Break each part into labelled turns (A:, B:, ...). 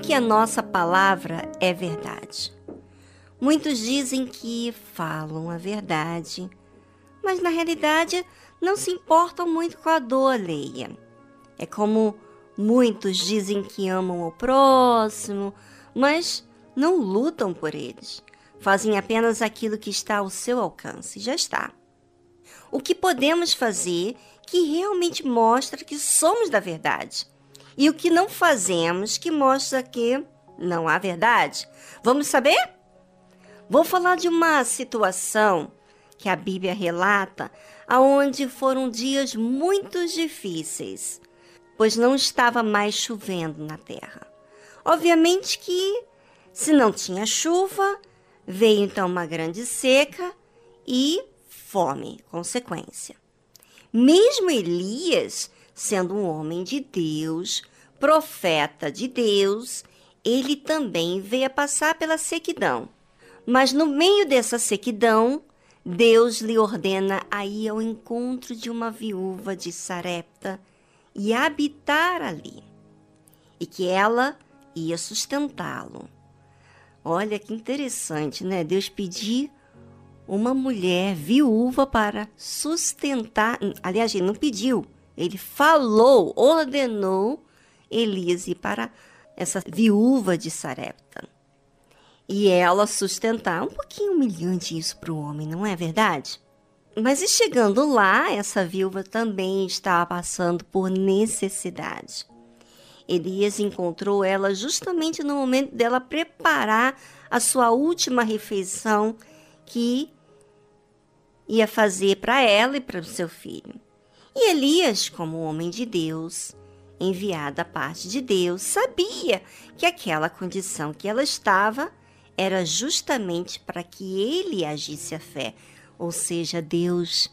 A: que a nossa palavra é verdade. Muitos dizem que falam a verdade, mas na realidade não se importam muito com a dor alheia. É como muitos dizem que amam o próximo, mas não lutam por eles. Fazem apenas aquilo que está ao seu alcance. Já está. O que podemos fazer que realmente mostra que somos da verdade? E o que não fazemos que mostra que não há verdade? Vamos saber? Vou falar de uma situação que a Bíblia relata, aonde foram dias muito difíceis, pois não estava mais chovendo na terra. Obviamente que se não tinha chuva, veio então uma grande seca e fome, consequência. Mesmo Elias, sendo um homem de Deus, profeta de Deus, ele também veio a passar pela sequidão. Mas no meio dessa sequidão, Deus lhe ordena a ir ao encontro de uma viúva de Sarepta e habitar ali, e que ela ia sustentá-lo. Olha que interessante, né? Deus pedir uma mulher viúva para sustentar. Aliás, ele não pediu, ele falou, ordenou Elias ir para essa viúva de Sarepta. E ela sustentar. Um pouquinho humilhante isso para o homem, não é verdade? Mas e chegando lá, essa viúva também estava passando por necessidade. Elias encontrou ela justamente no momento dela preparar a sua última refeição que ia fazer para ela e para o seu filho. E Elias, como homem de Deus, enviado da parte de Deus, sabia que aquela condição que ela estava era justamente para que ele agisse a fé. Ou seja, Deus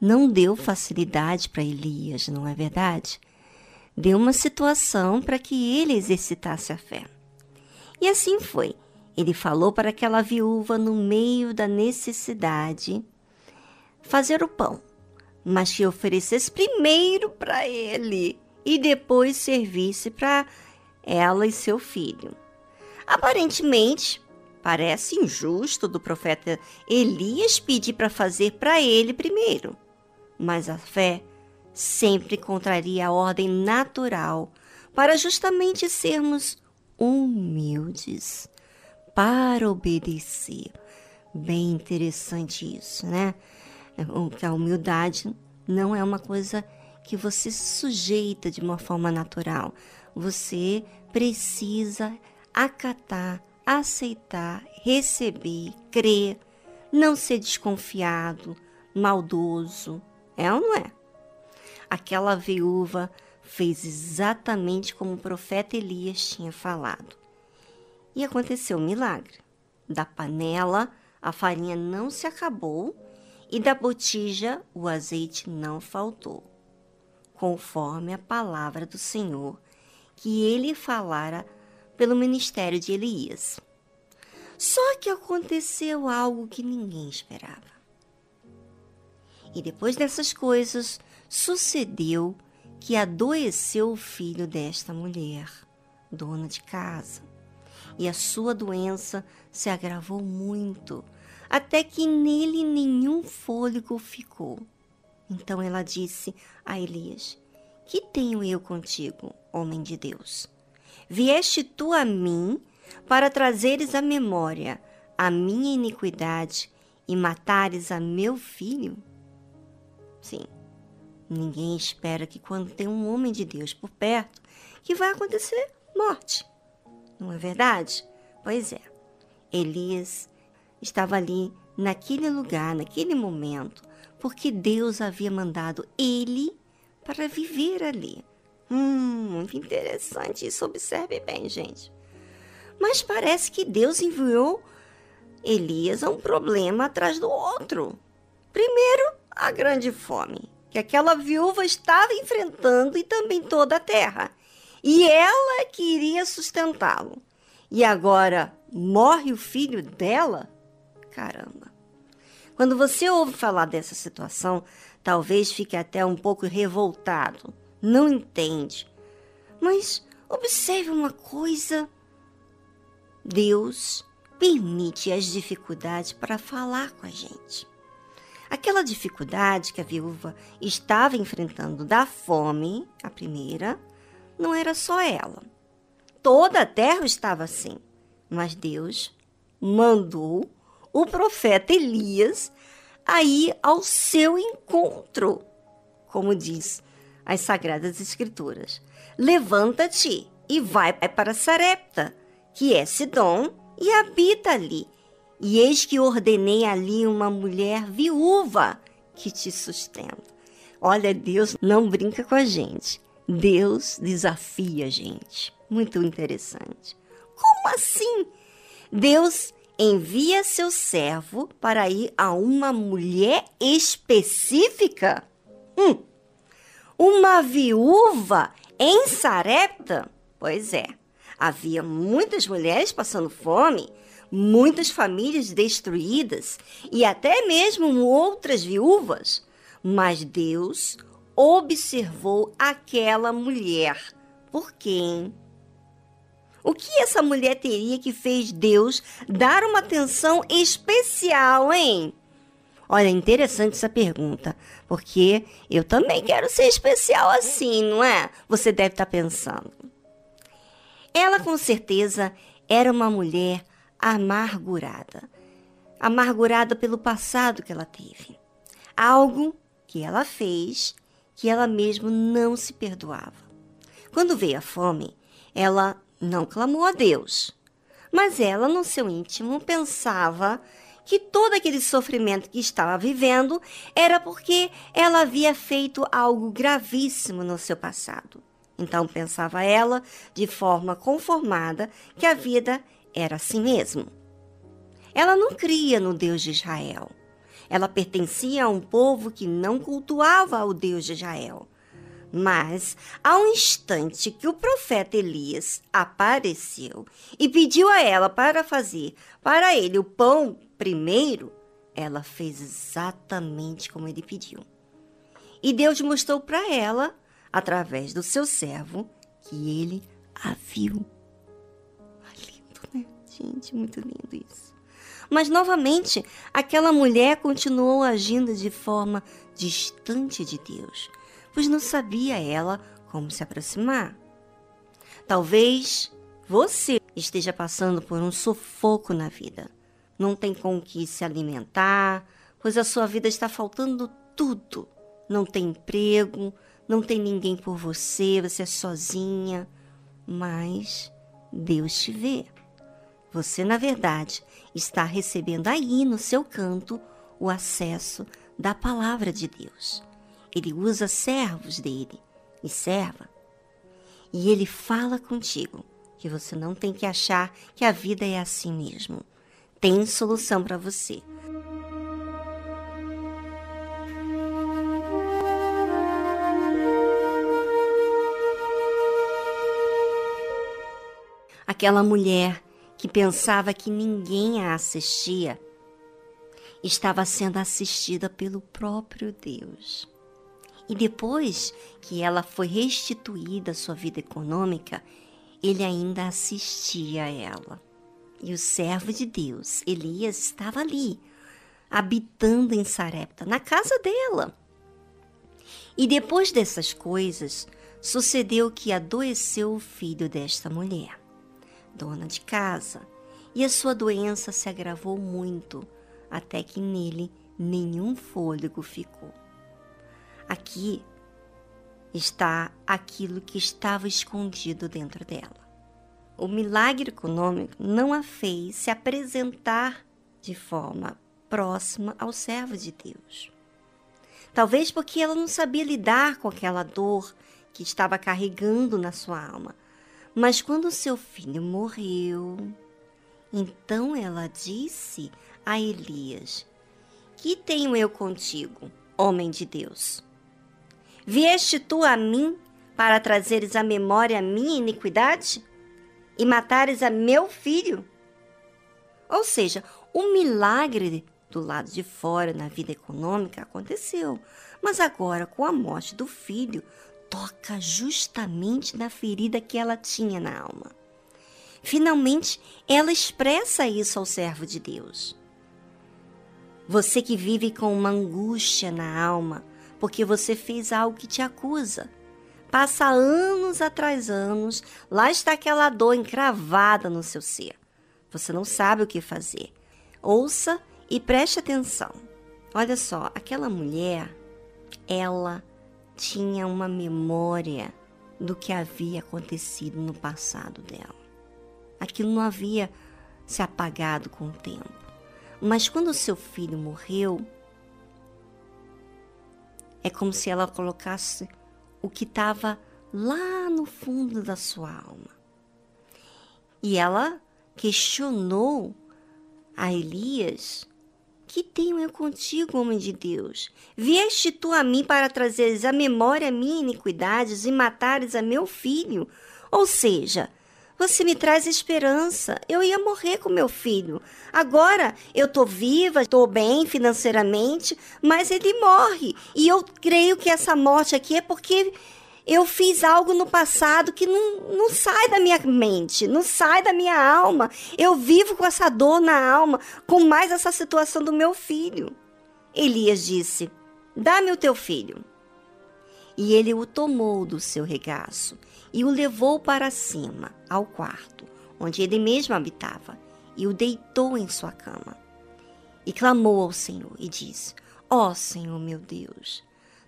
A: não deu facilidade para Elias, não é verdade? deu uma situação para que ele exercitasse a fé. E assim foi. Ele falou para aquela viúva no meio da necessidade fazer o pão, mas que oferecesse primeiro para ele e depois servisse para ela e seu filho. Aparentemente, parece injusto do profeta Elias pedir para fazer para ele primeiro, mas a fé sempre contraria a ordem natural, para justamente sermos humildes, para obedecer. Bem interessante isso, né? Que a humildade não é uma coisa que você sujeita de uma forma natural. Você precisa acatar, aceitar, receber, crer, não ser desconfiado, maldoso. É ou não é? aquela viúva fez exatamente como o profeta Elias tinha falado. E aconteceu um milagre. Da panela, a farinha não se acabou e da botija, o azeite não faltou, conforme a palavra do Senhor que ele falara pelo ministério de Elias. Só que aconteceu algo que ninguém esperava. E depois dessas coisas, sucedeu que adoeceu o filho desta mulher, dona de casa, e a sua doença se agravou muito, até que nele nenhum fôlego ficou. Então ela disse a Elias: Que tenho eu contigo, homem de Deus? Vieste tu a mim para trazeres à memória a minha iniquidade e matares a meu filho? Sim, Ninguém espera que quando tem um homem de Deus por perto, que vai acontecer morte. Não é verdade? Pois é. Elias estava ali naquele lugar, naquele momento, porque Deus havia mandado ele para viver ali. Hum, muito interessante isso. Observe bem, gente. Mas parece que Deus enviou Elias a um problema atrás do outro. Primeiro, a grande fome que aquela viúva estava enfrentando e também toda a terra. E ela queria sustentá-lo. E agora morre o filho dela? Caramba. Quando você ouve falar dessa situação, talvez fique até um pouco revoltado, não entende. Mas observe uma coisa Deus permite as dificuldades para falar com a gente. Aquela dificuldade que a viúva estava enfrentando da fome, a primeira, não era só ela. Toda a terra estava assim. Mas Deus mandou o profeta Elias a ir ao seu encontro, como diz as Sagradas Escrituras. Levanta-te e vai para Sarepta, que é Sidom, e habita ali. E eis que ordenei ali uma mulher viúva que te sustenta. Olha, Deus não brinca com a gente. Deus desafia a gente. Muito interessante. Como assim? Deus envia seu servo para ir a uma mulher específica? Hum, uma viúva em Sarepta? Pois é, havia muitas mulheres passando fome, muitas famílias destruídas e até mesmo outras viúvas. Mas Deus observou aquela mulher. Por quem? O que essa mulher teria que fez Deus dar uma atenção especial, hein? Olha, interessante essa pergunta, porque eu também quero ser especial assim, não é? Você deve estar pensando. Ela com certeza era uma mulher amargurada. Amargurada pelo passado que ela teve. Algo que ela fez que ela mesma não se perdoava. Quando veio a fome, ela não clamou a Deus, mas ela, no seu íntimo, pensava que todo aquele sofrimento que estava vivendo era porque ela havia feito algo gravíssimo no seu passado. Então pensava ela, de forma conformada, que a vida era assim mesmo. Ela não cria no Deus de Israel. Ela pertencia a um povo que não cultuava o Deus de Israel. Mas, ao instante que o profeta Elias apareceu e pediu a ela para fazer para ele o pão primeiro, ela fez exatamente como ele pediu. E Deus mostrou para ela, através do seu servo, que ele a viu. Ah, lindo, né? Gente, muito lindo isso. Mas novamente, aquela mulher continuou agindo de forma distante de Deus pois não sabia ela como se aproximar. Talvez você esteja passando por um sufoco na vida. Não tem com que se alimentar, pois a sua vida está faltando tudo. Não tem emprego, não tem ninguém por você, você é sozinha. Mas Deus te vê. Você, na verdade, está recebendo aí no seu canto o acesso da palavra de Deus. Ele usa servos dele e serva. E ele fala contigo que você não tem que achar que a vida é assim mesmo. Tem solução para você. Aquela mulher que pensava que ninguém a assistia estava sendo assistida pelo próprio Deus. E depois que ela foi restituída à sua vida econômica, ele ainda assistia a ela. E o servo de Deus, Elias, estava ali, habitando em Sarepta, na casa dela. E depois dessas coisas, sucedeu que adoeceu o filho desta mulher, dona de casa, e a sua doença se agravou muito, até que nele nenhum fôlego ficou. Aqui está aquilo que estava escondido dentro dela. O milagre econômico não a fez se apresentar de forma próxima ao servo de Deus. Talvez porque ela não sabia lidar com aquela dor que estava carregando na sua alma. Mas quando seu filho morreu, então ela disse a Elias: Que tenho eu contigo, homem de Deus? Vieste tu a mim para trazeres à memória a minha iniquidade e matares a meu filho? Ou seja, o milagre do lado de fora na vida econômica aconteceu, mas agora com a morte do filho toca justamente na ferida que ela tinha na alma. Finalmente, ela expressa isso ao servo de Deus. Você que vive com uma angústia na alma, porque você fez algo que te acusa. Passa anos atrás anos, lá está aquela dor encravada no seu ser. Você não sabe o que fazer. Ouça e preste atenção. Olha só, aquela mulher, ela tinha uma memória do que havia acontecido no passado dela. Aquilo não havia se apagado com o tempo. Mas quando seu filho morreu, é como se ela colocasse o que estava lá no fundo da sua alma. E ela questionou a Elias: Que tenho eu contigo, homem de Deus? Vieste tu a mim para trazeres à memória minha iniquidades e matares a meu filho? Ou seja, você me traz esperança. Eu ia morrer com meu filho. Agora eu tô viva, estou bem financeiramente, mas ele morre. E eu creio que essa morte aqui é porque eu fiz algo no passado que não, não sai da minha mente, não sai da minha alma. Eu vivo com essa dor na alma, com mais essa situação do meu filho. Elias disse: Dá-me o teu filho. E ele o tomou do seu regaço e o levou para cima, ao quarto, onde ele mesmo habitava, e o deitou em sua cama. E clamou ao Senhor e disse: Ó oh, Senhor meu Deus,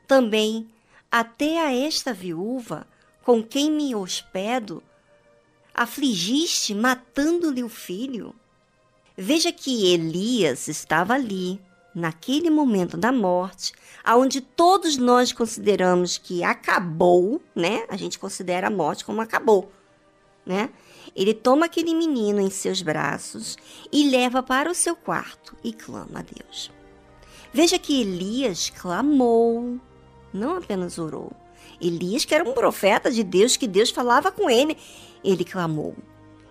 A: também até a esta viúva com quem me hospedo, afligiste matando-lhe o filho? Veja que Elias estava ali, naquele momento da morte, aonde todos nós consideramos que acabou, né? A gente considera a morte como acabou, né? Ele toma aquele menino em seus braços e leva para o seu quarto e clama a Deus. Veja que Elias clamou, não apenas orou. Elias, que era um profeta de Deus, que Deus falava com ele, ele clamou.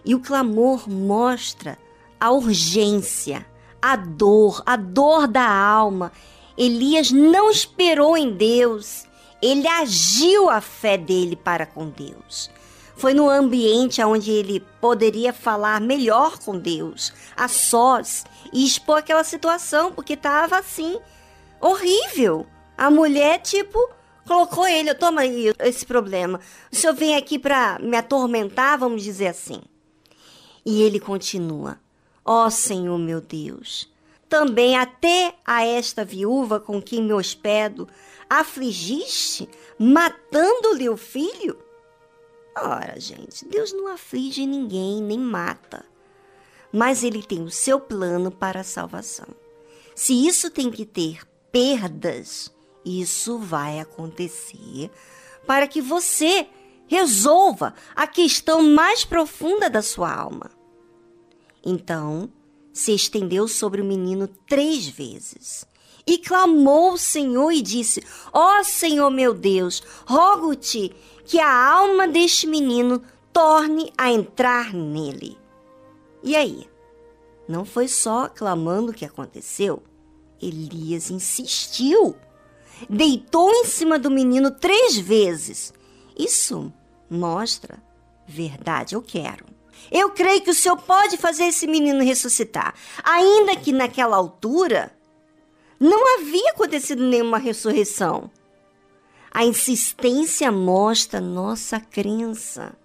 A: E o clamor mostra a urgência, a dor, a dor da alma. Elias não esperou em Deus, ele agiu a fé dele para com Deus. Foi no ambiente onde ele poderia falar melhor com Deus, a sós, e expor aquela situação, porque estava assim, horrível. A mulher, tipo, colocou ele, toma aí esse problema. O senhor vem aqui para me atormentar, vamos dizer assim. E ele continua: Ó Senhor meu Deus, também até a esta viúva com quem me hospedo, afligiste, matando-lhe o filho? Ora, gente, Deus não aflige ninguém, nem mata. Mas ele tem o seu plano para a salvação. Se isso tem que ter perdas, isso vai acontecer para que você resolva a questão mais profunda da sua alma. Então se estendeu sobre o menino três vezes. E clamou o Senhor e disse: Ó oh, Senhor meu Deus, rogo-te que a alma deste menino torne a entrar nele. E aí? Não foi só clamando que aconteceu. Elias insistiu. Deitou em cima do menino três vezes. Isso mostra verdade, eu quero. Eu creio que o Senhor pode fazer esse menino ressuscitar. Ainda que naquela altura não havia acontecido nenhuma ressurreição. A insistência mostra nossa crença,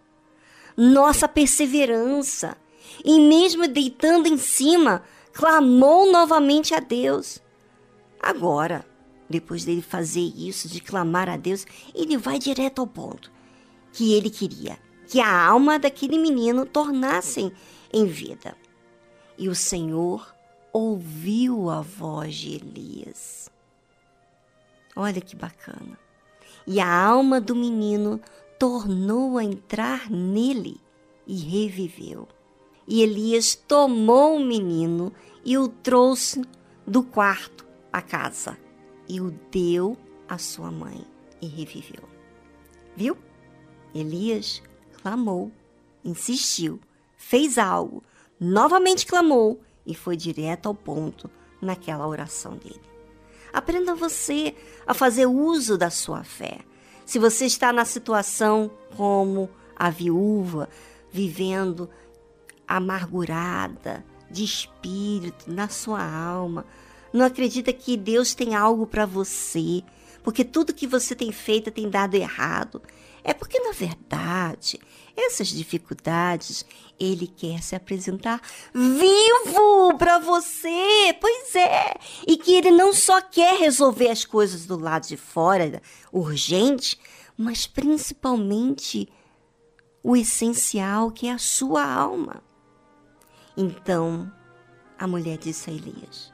A: nossa perseverança. E mesmo deitando em cima, clamou novamente a Deus. Agora, depois dele fazer isso, de clamar a Deus, ele vai direto ao ponto que ele queria que a alma daquele menino tornassem em vida. E o Senhor ouviu a voz de Elias. Olha que bacana. E a alma do menino tornou a entrar nele e reviveu. E Elias tomou o menino e o trouxe do quarto à casa e o deu à sua mãe e reviveu. Viu? Elias clamou, insistiu, fez algo, novamente clamou e foi direto ao ponto naquela oração dele. Aprenda você a fazer uso da sua fé. Se você está na situação como a viúva, vivendo amargurada de espírito na sua alma, não acredita que Deus tem algo para você, porque tudo que você tem feito tem dado errado. É porque, na verdade, essas dificuldades ele quer se apresentar vivo para você. Pois é. E que ele não só quer resolver as coisas do lado de fora, urgente, mas principalmente o essencial que é a sua alma. Então, a mulher disse a Elias: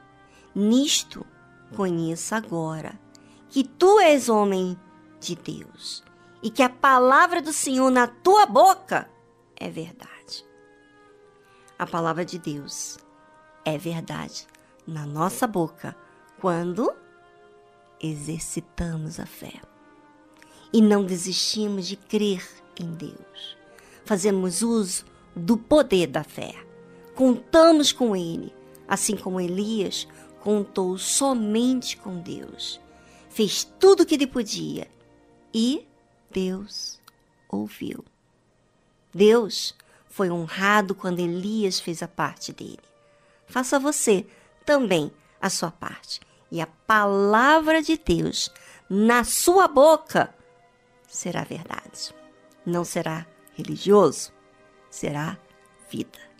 A: Nisto conheça agora que tu és homem de Deus e que a palavra do Senhor na tua boca é verdade. A palavra de Deus é verdade na nossa boca quando exercitamos a fé e não desistimos de crer em Deus. Fazemos uso do poder da fé. Contamos com Ele, assim como Elias contou somente com Deus. Fez tudo o que ele podia e Deus ouviu. Deus foi honrado quando Elias fez a parte dele. Faça você também a sua parte. E a palavra de Deus na sua boca será verdade. Não será religioso, será vida.